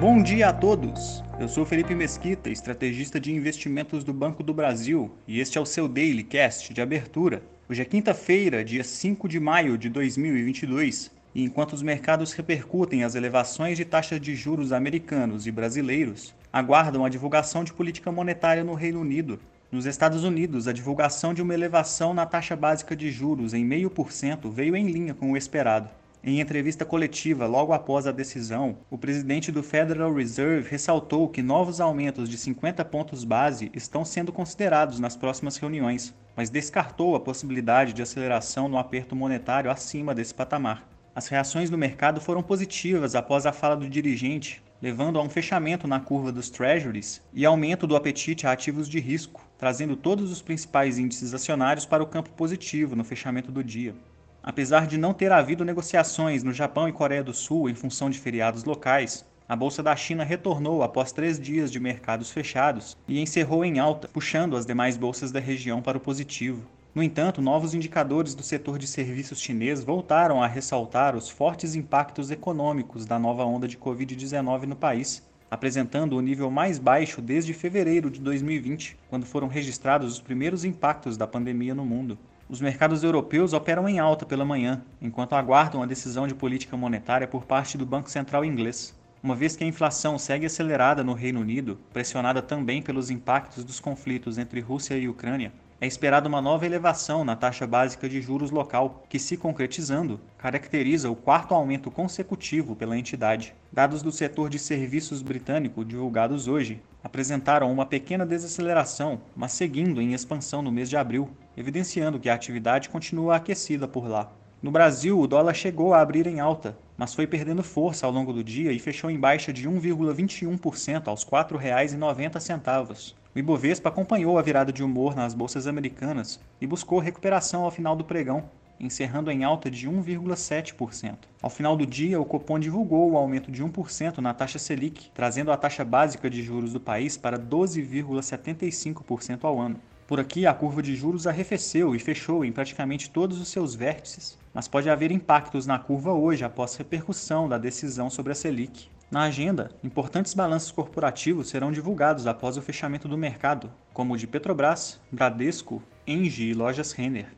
Bom dia a todos! Eu sou Felipe Mesquita, estrategista de investimentos do Banco do Brasil, e este é o seu Daily Cast de abertura. Hoje é quinta-feira, dia 5 de maio de 2022, e enquanto os mercados repercutem as elevações de taxas de juros americanos e brasileiros, aguardam a divulgação de política monetária no Reino Unido. Nos Estados Unidos, a divulgação de uma elevação na taxa básica de juros em 0,5% veio em linha com o esperado. Em entrevista coletiva logo após a decisão, o presidente do Federal Reserve ressaltou que novos aumentos de 50 pontos base estão sendo considerados nas próximas reuniões, mas descartou a possibilidade de aceleração no aperto monetário acima desse patamar. As reações do mercado foram positivas após a fala do dirigente, levando a um fechamento na curva dos treasuries e aumento do apetite a ativos de risco, trazendo todos os principais índices acionários para o campo positivo no fechamento do dia. Apesar de não ter havido negociações no Japão e Coreia do Sul em função de feriados locais, a Bolsa da China retornou após três dias de mercados fechados e encerrou em alta, puxando as demais bolsas da região para o positivo. No entanto, novos indicadores do setor de serviços chinês voltaram a ressaltar os fortes impactos econômicos da nova onda de Covid-19 no país, apresentando o nível mais baixo desde fevereiro de 2020, quando foram registrados os primeiros impactos da pandemia no mundo. Os mercados europeus operam em alta pela manhã, enquanto aguardam a decisão de política monetária por parte do Banco Central inglês. Uma vez que a inflação segue acelerada no Reino Unido, pressionada também pelos impactos dos conflitos entre Rússia e Ucrânia, é esperada uma nova elevação na taxa básica de juros local, que, se concretizando, caracteriza o quarto aumento consecutivo pela entidade. Dados do setor de serviços britânico divulgados hoje apresentaram uma pequena desaceleração, mas seguindo em expansão no mês de abril, evidenciando que a atividade continua aquecida por lá. No Brasil, o dólar chegou a abrir em alta, mas foi perdendo força ao longo do dia e fechou em baixa de 1,21% aos R$ 4,90. O Ibovespa acompanhou a virada de humor nas bolsas americanas e buscou recuperação ao final do pregão, encerrando em alta de 1,7%. Ao final do dia, o Copom divulgou o aumento de 1% na taxa Selic, trazendo a taxa básica de juros do país para 12,75% ao ano. Por aqui, a curva de juros arrefeceu e fechou em praticamente todos os seus vértices, mas pode haver impactos na curva hoje após repercussão da decisão sobre a Selic. Na agenda, importantes balanços corporativos serão divulgados após o fechamento do mercado, como o de Petrobras, Bradesco, Engie e Lojas Renner.